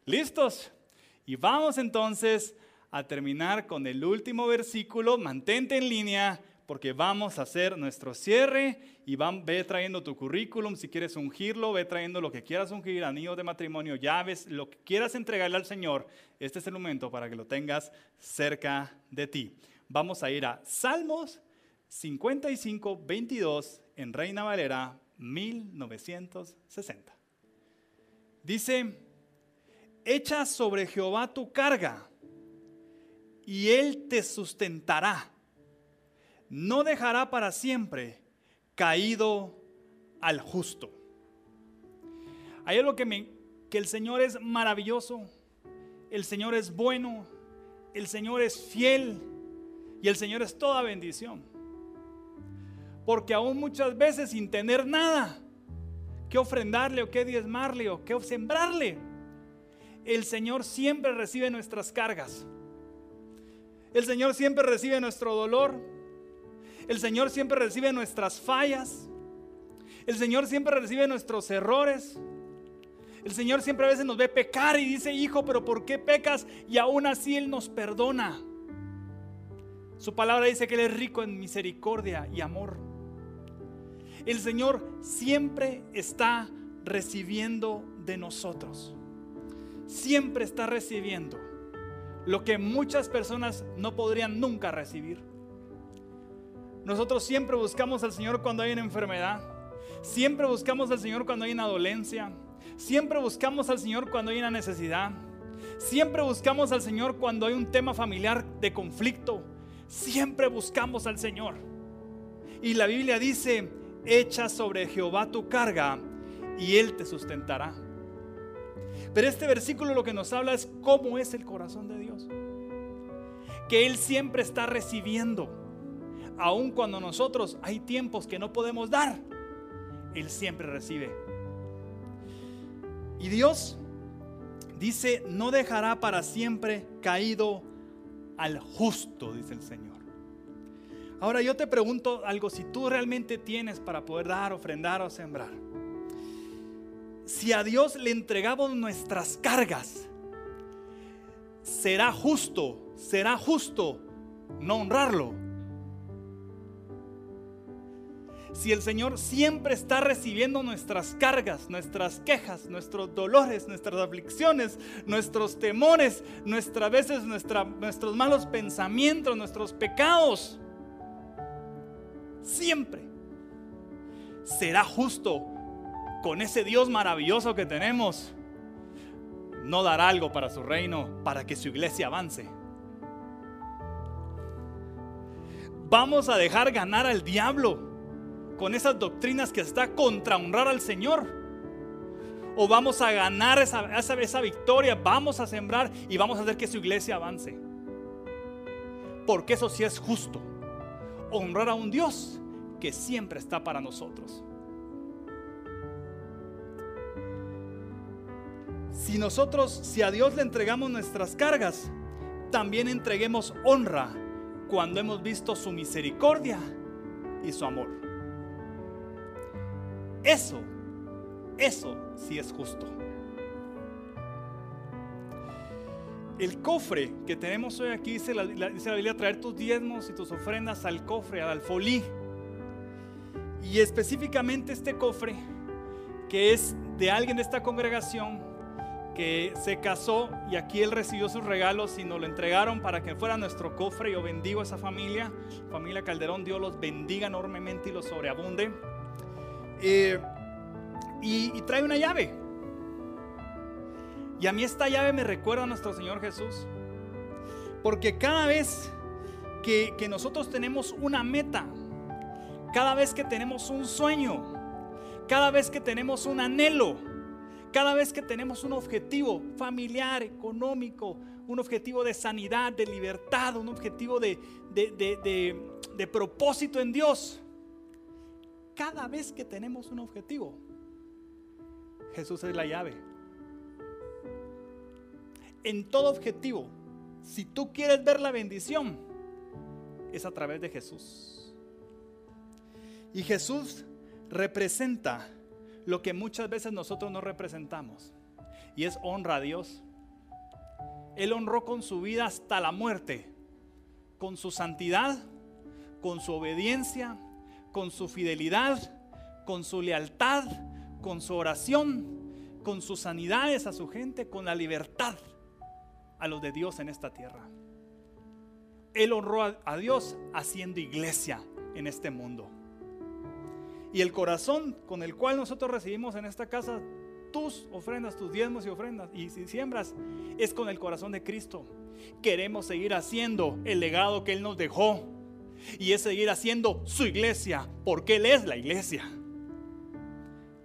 ¿Listos? Y vamos entonces a terminar con el último versículo. Mantente en línea porque vamos a hacer nuestro cierre y van, ve trayendo tu currículum, si quieres ungirlo, ve trayendo lo que quieras ungir, anillos de matrimonio, llaves, lo que quieras entregarle al Señor. Este es el momento para que lo tengas cerca de ti. Vamos a ir a Salmos 55, 22 en Reina Valera 1960. Dice, echa sobre Jehová tu carga y Él te sustentará. No dejará para siempre caído al justo. Hay algo que, me, que el Señor es maravilloso, el Señor es bueno, el Señor es fiel y el Señor es toda bendición. Porque aún muchas veces sin tener nada que ofrendarle o que diezmarle o que sembrarle, el Señor siempre recibe nuestras cargas. El Señor siempre recibe nuestro dolor. El Señor siempre recibe nuestras fallas. El Señor siempre recibe nuestros errores. El Señor siempre a veces nos ve pecar y dice, hijo, pero ¿por qué pecas? Y aún así Él nos perdona. Su palabra dice que Él es rico en misericordia y amor. El Señor siempre está recibiendo de nosotros. Siempre está recibiendo lo que muchas personas no podrían nunca recibir. Nosotros siempre buscamos al Señor cuando hay una enfermedad, siempre buscamos al Señor cuando hay una dolencia, siempre buscamos al Señor cuando hay una necesidad, siempre buscamos al Señor cuando hay un tema familiar de conflicto, siempre buscamos al Señor. Y la Biblia dice, echa sobre Jehová tu carga y Él te sustentará. Pero este versículo lo que nos habla es cómo es el corazón de Dios. Que Él siempre está recibiendo. Aun cuando nosotros hay tiempos que no podemos dar, Él siempre recibe. Y Dios dice, no dejará para siempre caído al justo, dice el Señor. Ahora yo te pregunto algo, si tú realmente tienes para poder dar, ofrendar o sembrar si a Dios le entregamos nuestras cargas, será justo, será justo no honrarlo. Si el Señor siempre está recibiendo nuestras cargas, nuestras quejas, nuestros dolores, nuestras aflicciones, nuestros temores, nuestras veces nuestros malos pensamientos, nuestros pecados, siempre será justo con ese Dios maravilloso que tenemos, no dar algo para su reino, para que su iglesia avance. Vamos a dejar ganar al diablo con esas doctrinas que está contra honrar al Señor. O vamos a ganar esa, esa, esa victoria, vamos a sembrar y vamos a hacer que su iglesia avance. Porque eso sí es justo. Honrar a un Dios que siempre está para nosotros. Si nosotros, si a Dios le entregamos nuestras cargas, también entreguemos honra cuando hemos visto su misericordia y su amor. Eso, eso sí es justo. El cofre que tenemos hoy aquí, dice la, Biblia, traer tus diezmos y tus ofrendas al cofre, al alfolí. Y específicamente este cofre, que es de alguien de esta congregación, que se casó y aquí él recibió sus regalos y nos lo entregaron para que fuera nuestro cofre. Yo bendigo a esa familia, familia Calderón, Dios los bendiga enormemente y los sobreabunde. Eh, y, y trae una llave. Y a mí esta llave me recuerda a nuestro Señor Jesús. Porque cada vez que, que nosotros tenemos una meta, cada vez que tenemos un sueño, cada vez que tenemos un anhelo, cada vez que tenemos un objetivo familiar, económico, un objetivo de sanidad, de libertad, un objetivo de, de, propósito en Dios, cada vez que tenemos un objetivo, Jesús es la llave. En todo objetivo, si tú quieres ver la bendición, es a través de Jesús. Y Jesús representa lo que muchas veces nosotros no representamos. Y es honra a Dios. Él honró con su vida hasta la muerte, con su santidad, con su obediencia, con su fidelidad, con su lealtad, con su oración, con sus sanidades a su gente, con la libertad a los de Dios en esta tierra. Él honró a, Dios haciendo iglesia en este mundo. Y el corazón con el cual nosotros recibimos en esta casa tus ofrendas, tus diezmos y ofrendas, y si siembras, es con el corazón de Cristo. Queremos seguir haciendo el legado que Él nos dejó. Y es seguir haciendo su iglesia, porque Él es la iglesia.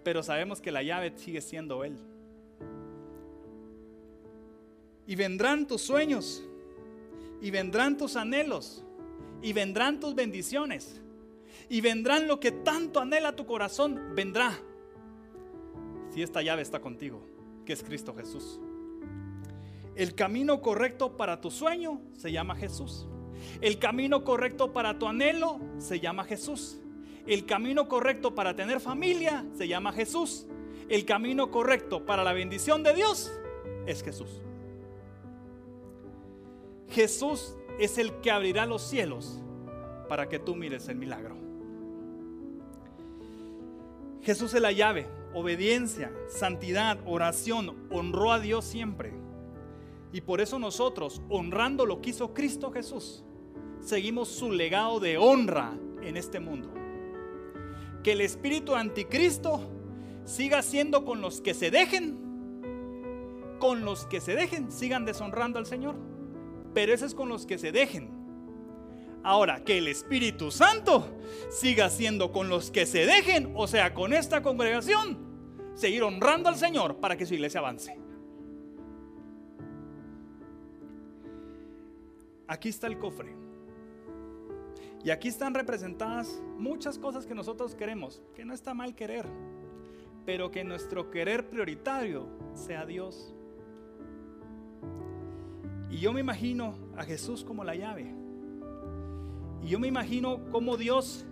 Pero sabemos que la llave sigue siendo Él. Y vendrán tus sueños, y vendrán tus anhelos, y vendrán tus bendiciones y vendrán lo que tanto anhela tu corazón, vendrá. Si esta llave está contigo, que es Cristo Jesús. El camino correcto para tu sueño se llama Jesús. El camino correcto para tu anhelo se llama Jesús. El camino correcto para tener familia se llama Jesús. El camino correcto para la bendición de Dios es Jesús. Jesús es el que abrirá los cielos para que tú mires el milagro. Jesús es la llave, obediencia, santidad, oración, honró a Dios siempre. Y por eso nosotros, honrando lo que hizo Cristo Jesús, seguimos su legado de honra en este mundo. Que el espíritu anticristo siga siendo con los que se dejen, con los que se dejen, sigan deshonrando al Señor. Pero ese es con los que se dejen. Ahora, que el Espíritu Santo siga siendo con los que se dejen, o sea, con esta congregación, seguir honrando al Señor para que su iglesia avance. Aquí está el cofre. Y aquí están representadas muchas cosas que nosotros queremos, que no está mal querer, pero que nuestro querer prioritario sea Dios. Y yo me imagino a Jesús como la llave. Y yo me imagino cómo Dios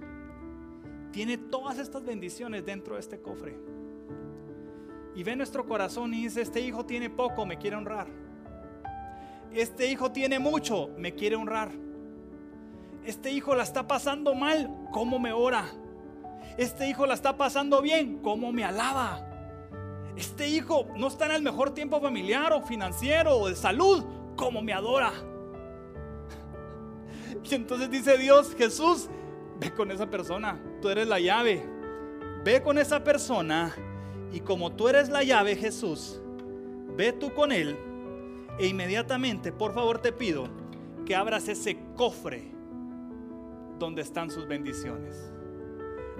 tiene todas estas bendiciones dentro de este cofre. Y ve nuestro corazón y dice, este hijo tiene poco, me quiere honrar. Este hijo tiene mucho, me quiere honrar. Este hijo la está pasando mal, ¿cómo me ora? Este hijo la está pasando bien, ¿cómo me alaba? Este hijo no está en el mejor tiempo familiar o financiero o de salud, ¿cómo me adora? Y entonces dice Dios, Jesús, ve con esa persona, tú eres la llave. Ve con esa persona y como tú eres la llave, Jesús, ve tú con él e inmediatamente, por favor te pido que abras ese cofre donde están sus bendiciones.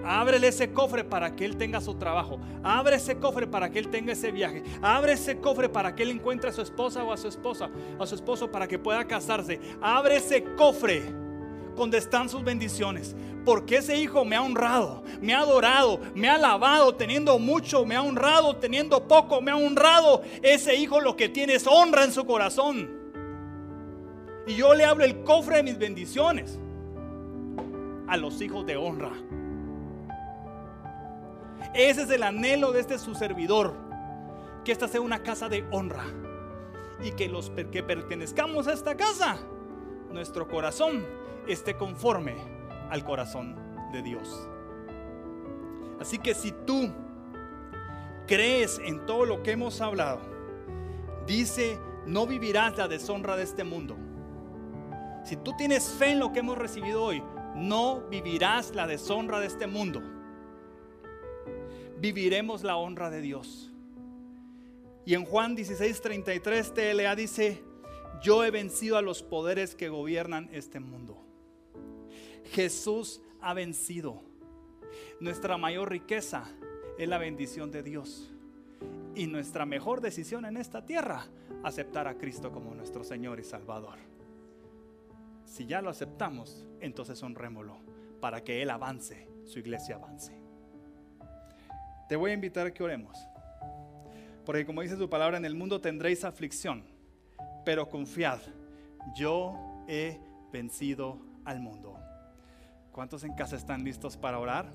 Ábrele ese cofre para que Él tenga su trabajo. Abre ese cofre para que Él tenga ese viaje. Abre ese cofre para que Él encuentre a su esposa o a su esposa, a su esposo para que pueda casarse. Abre ese cofre donde están sus bendiciones. Porque ese hijo me ha honrado, me ha adorado, me ha alabado teniendo mucho, me ha honrado teniendo poco, me ha honrado. Ese hijo lo que tiene es honra en su corazón. Y yo le abro el cofre de mis bendiciones a los hijos de honra. Ese es el anhelo de este su servidor. Que esta sea una casa de honra. Y que los que pertenezcamos a esta casa, nuestro corazón esté conforme al corazón de Dios. Así que si tú crees en todo lo que hemos hablado, dice, no vivirás la deshonra de este mundo. Si tú tienes fe en lo que hemos recibido hoy, no vivirás la deshonra de este mundo viviremos la honra de Dios. Y en Juan 16:33 TLA dice, yo he vencido a los poderes que gobiernan este mundo. Jesús ha vencido. Nuestra mayor riqueza es la bendición de Dios. Y nuestra mejor decisión en esta tierra, aceptar a Cristo como nuestro Señor y Salvador. Si ya lo aceptamos, entonces honrémoslo para que Él avance, su iglesia avance te voy a invitar a que oremos. Porque como dice su palabra, en el mundo tendréis aflicción, pero confiad, yo he vencido al mundo. ¿Cuántos en casa están listos para orar?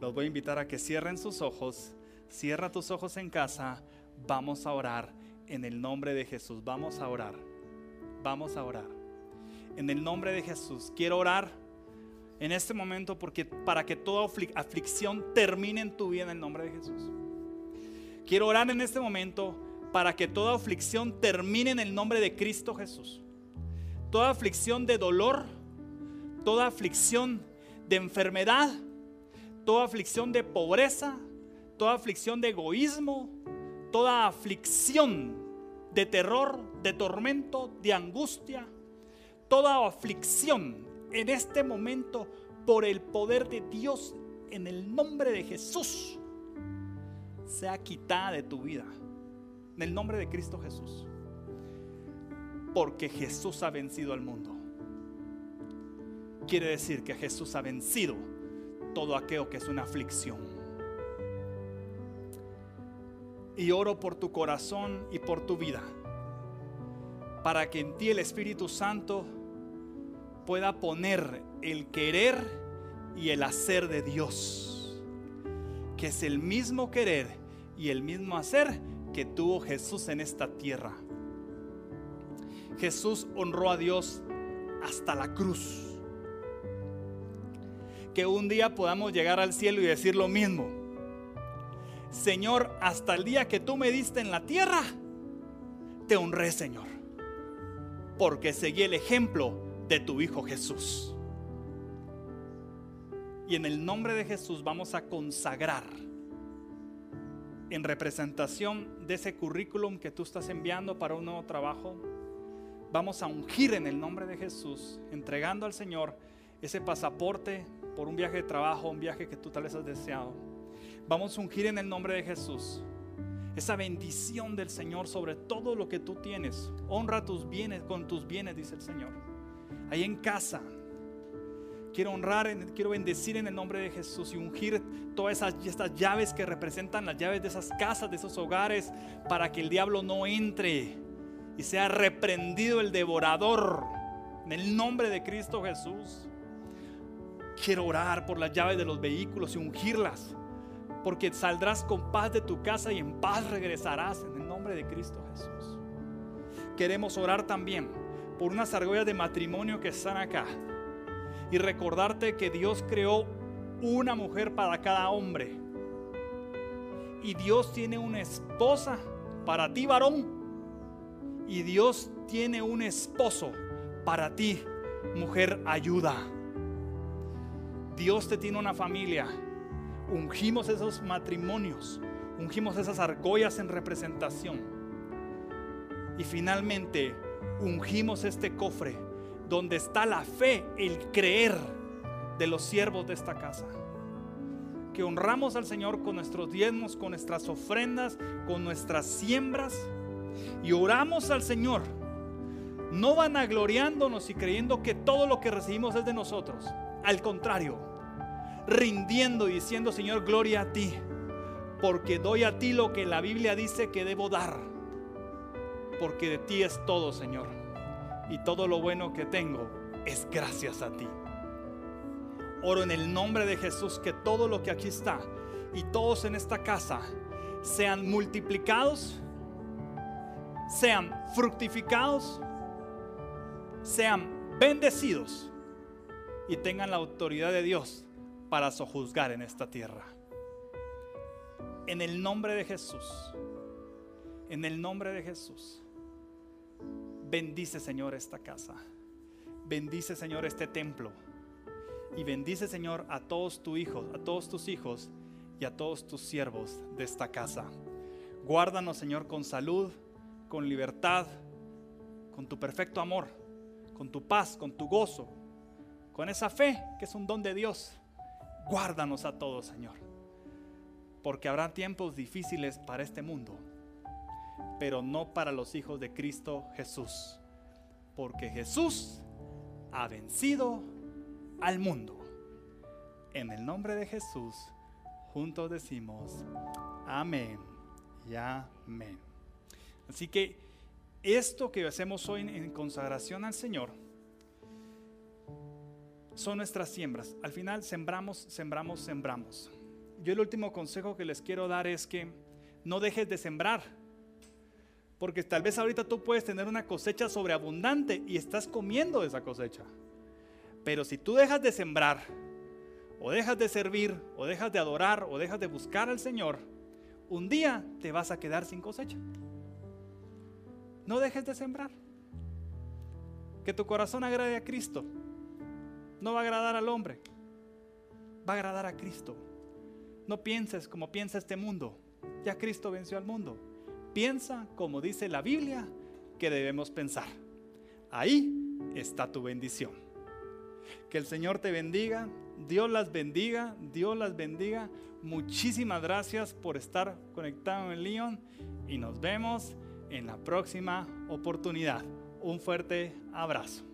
Los voy a invitar a que cierren sus ojos. Cierra tus ojos en casa. Vamos a orar en el nombre de Jesús. Vamos a orar. Vamos a orar. En el nombre de Jesús. Quiero orar en este momento porque para que toda aflicción termine en tu vida en el nombre de Jesús. Quiero orar en este momento para que toda aflicción termine en el nombre de Cristo Jesús. Toda aflicción de dolor, toda aflicción de enfermedad, toda aflicción de pobreza, toda aflicción de egoísmo, toda aflicción de terror, de tormento, de angustia, toda aflicción en este momento por el poder de Dios en el nombre de Jesús sea quitada de tu vida. En el nombre de Cristo Jesús. Porque Jesús ha vencido al mundo. Quiere decir que Jesús ha vencido todo aquello que es una aflicción. Y oro por tu corazón y por tu vida. Para que en ti el Espíritu Santo pueda poner el querer y el hacer de Dios, que es el mismo querer y el mismo hacer que tuvo Jesús en esta tierra. Jesús honró a Dios hasta la cruz. Que un día podamos llegar al cielo y decir lo mismo. Señor, hasta el día que tú me diste en la tierra, te honré, Señor. Porque seguí el ejemplo de tu Hijo Jesús. Y en el nombre de Jesús vamos a consagrar en representación de ese currículum que tú estás enviando para un nuevo trabajo. Vamos a ungir en el nombre de Jesús, entregando al Señor ese pasaporte por un viaje de trabajo, un viaje que tú tal vez has deseado. Vamos a ungir en el nombre de Jesús esa bendición del Señor sobre todo lo que tú tienes. Honra tus bienes con tus bienes, dice el Señor ahí en casa. Quiero honrar, quiero bendecir en el nombre de Jesús y ungir todas esas, estas llaves que representan las llaves de esas casas, de esos hogares, para que el diablo no entre y sea reprendido el devorador. En el nombre de Cristo Jesús. Quiero orar por las llaves de los vehículos y ungirlas, porque saldrás con paz de tu casa y en paz regresarás en el nombre de Cristo Jesús. Queremos orar también por unas argollas de matrimonio que están acá. Y recordarte que Dios creó una mujer para cada hombre. Y Dios tiene una esposa para ti, varón. Y Dios tiene un esposo para ti, mujer, ayuda. Dios te tiene una familia. Ungimos esos matrimonios. Ungimos esas argollas en representación Y finalmente ungimos este cofre donde está la fe, el creer de los siervos de esta casa. Que honramos al Señor con nuestros diezmos, con nuestras ofrendas, con nuestras siembras. Y oramos al Señor, no vanagloriándonos y creyendo que todo lo que recibimos es de nosotros. Al contrario, rindiendo y diciendo, Señor, gloria a ti, porque doy a ti lo que la Biblia dice que debo dar, porque de ti es todo, Señor, y todo lo bueno que tengo es gracias a ti. Oro en el nombre de Jesús que todo lo que aquí está y todos en esta casa sean multiplicados, sean fructificados, sean bendecidos y tengan la autoridad de Dios para sojuzgar en esta tierra. En el nombre de Jesús, en el nombre de Jesús, bendice Señor esta casa, bendice Señor este templo y bendice Señor a todos tus hijos, a todos tus hijos y a todos tus siervos de esta casa. Guárdanos Señor con salud, con libertad, con tu perfecto amor, con tu paz, con tu gozo, con esa fe que es un don de Dios. Guárdanos a todos Señor porque habrá tiempos difíciles para este mundo, pero no para los hijos de Cristo Jesús, porque Jesús ha vencido al mundo. En el nombre de Jesús, juntos decimos, amén y amén. Así que esto que hacemos hoy en consagración al Señor son nuestras siembras. Al final sembramos, sembramos, sembramos yo el último consejo que les quiero dar es que no dejes de sembrar. Porque tal vez ahorita tú puedes tener una cosecha sobreabundante y estás comiendo esa cosecha. Pero si tú dejas de sembrar, o dejas de servir, o dejas de adorar, o dejas de buscar al Señor, un día te vas a quedar sin cosecha. No dejes de sembrar. Que tu corazón agrade a Cristo. No va a agradar al hombre. Va a agradar a Cristo. No pienses como piensa este mundo. Ya Cristo venció al mundo. Piensa como dice la Biblia que debemos pensar. Ahí está tu bendición. Que el Señor te bendiga. Dios las bendiga. Dios las bendiga. Muchísimas gracias por estar conectado en León y nos vemos en la próxima oportunidad. Un fuerte abrazo.